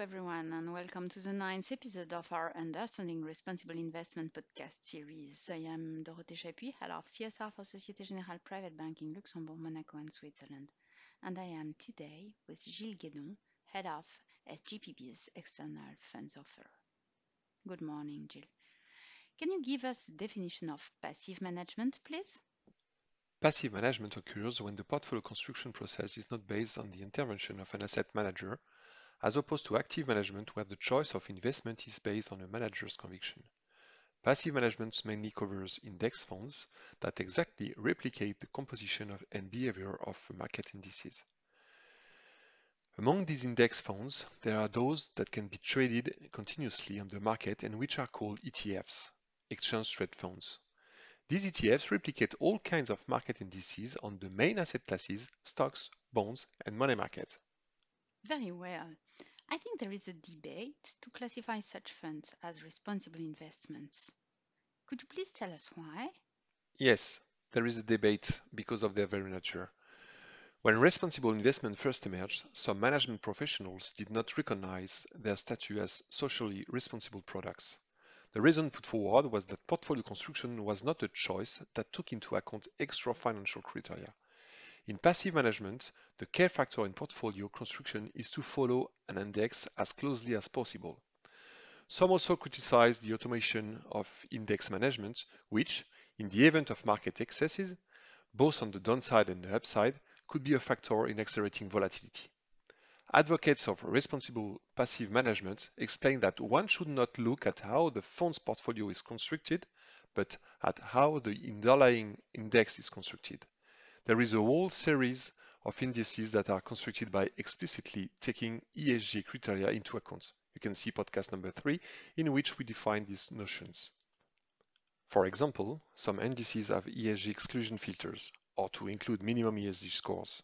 everyone, and welcome to the ninth episode of our Understanding Responsible Investment podcast series. I am Dorothée Chapuis, Head of CSR for Société Générale Private Banking Luxembourg, Monaco, and Switzerland. And I am today with Gilles Guédon, Head of SGPB's External Funds Offer. Good morning, Gilles. Can you give us a definition of passive management, please? Passive management occurs when the portfolio construction process is not based on the intervention of an asset manager as opposed to active management where the choice of investment is based on a manager's conviction. Passive management mainly covers index funds that exactly replicate the composition of and behavior of market indices. Among these index funds, there are those that can be traded continuously on the market and which are called ETFs, exchange traded funds. These ETFs replicate all kinds of market indices on the main asset classes, stocks, bonds, and money markets. Very well. I think there is a debate to classify such funds as responsible investments. Could you please tell us why? Yes, there is a debate because of their very nature. When responsible investment first emerged, some management professionals did not recognize their status as socially responsible products. The reason put forward was that portfolio construction was not a choice that took into account extra financial criteria. In passive management, the care factor in portfolio construction is to follow an index as closely as possible. Some also criticize the automation of index management, which, in the event of market excesses, both on the downside and the upside, could be a factor in accelerating volatility. Advocates of responsible passive management explain that one should not look at how the fund's portfolio is constructed, but at how the underlying index is constructed. There is a whole series of indices that are constructed by explicitly taking ESG criteria into account. You can see podcast number three, in which we define these notions. For example, some indices have ESG exclusion filters, or to include minimum ESG scores.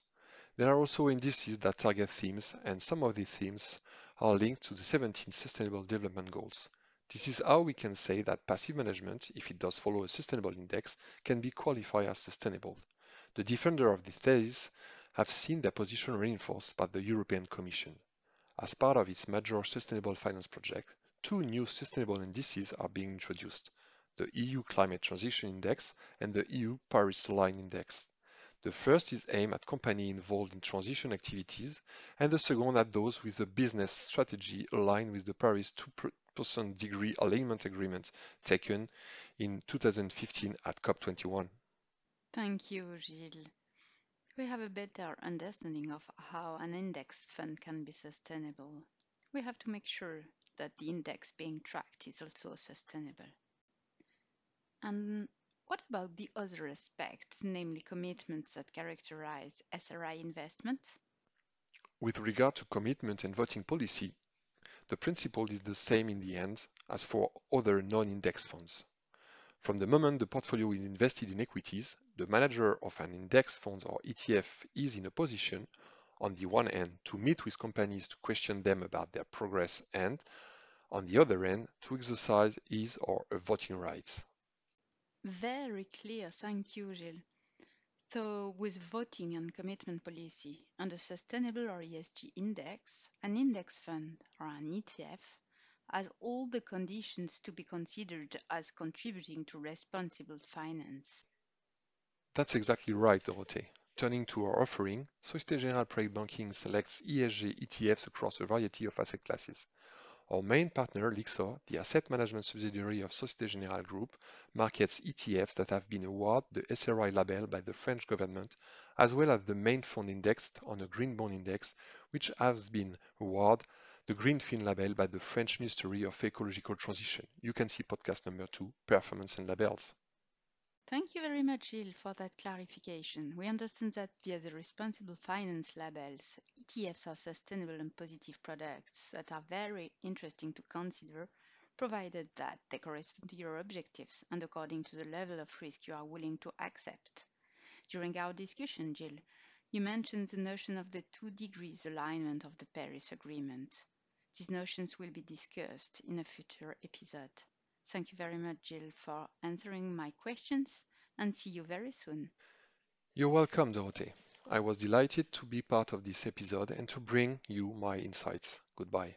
There are also indices that target themes, and some of these themes are linked to the 17 Sustainable Development Goals. This is how we can say that passive management, if it does follow a sustainable index, can be qualified as sustainable. The defender of this thesis have seen their position reinforced by the European Commission. As part of its major sustainable finance project, two new sustainable indices are being introduced, the EU Climate Transition Index and the EU Paris Aligned Index. The first is aimed at companies involved in transition activities, and the second at those with a business strategy aligned with the Paris 2% degree alignment agreement taken in 2015 at COP21. Thank you, Gilles. We have a better understanding of how an index fund can be sustainable. We have to make sure that the index being tracked is also sustainable. And what about the other aspects, namely commitments that characterize SRI investment? With regard to commitment and voting policy, the principle is the same in the end as for other non-index funds. From the moment the portfolio is invested in equities, the manager of an index fund or ETF is in a position, on the one hand, to meet with companies to question them about their progress and, on the other hand, to exercise his or her voting rights. Very clear, thank you, Gilles. So, with voting and commitment policy and a sustainable or ESG index, an index fund or an ETF has all the conditions to be considered as contributing to responsible finance. That's exactly right, Dorothée. Turning to our offering, Société Générale Private Banking selects ESG ETFs across a variety of asset classes. Our main partner, Lyxor, the asset management subsidiary of Société Générale Group, markets ETFs that have been awarded the SRI label by the French government, as well as the main fund indexed on a green bond index, which has been awarded the Greenfin label by the French Ministry of Ecological Transition. You can see podcast number two, Performance and Labels. Thank you very much, Gilles, for that clarification. We understand that via the responsible finance labels, ETFs are sustainable and positive products that are very interesting to consider, provided that they correspond to your objectives and according to the level of risk you are willing to accept. During our discussion, Gilles, you mentioned the notion of the two degrees alignment of the Paris Agreement. These notions will be discussed in a future episode. Thank you very much, Gilles, for answering my questions and see you very soon. You're welcome, Dorothée. I was delighted to be part of this episode and to bring you my insights. Goodbye.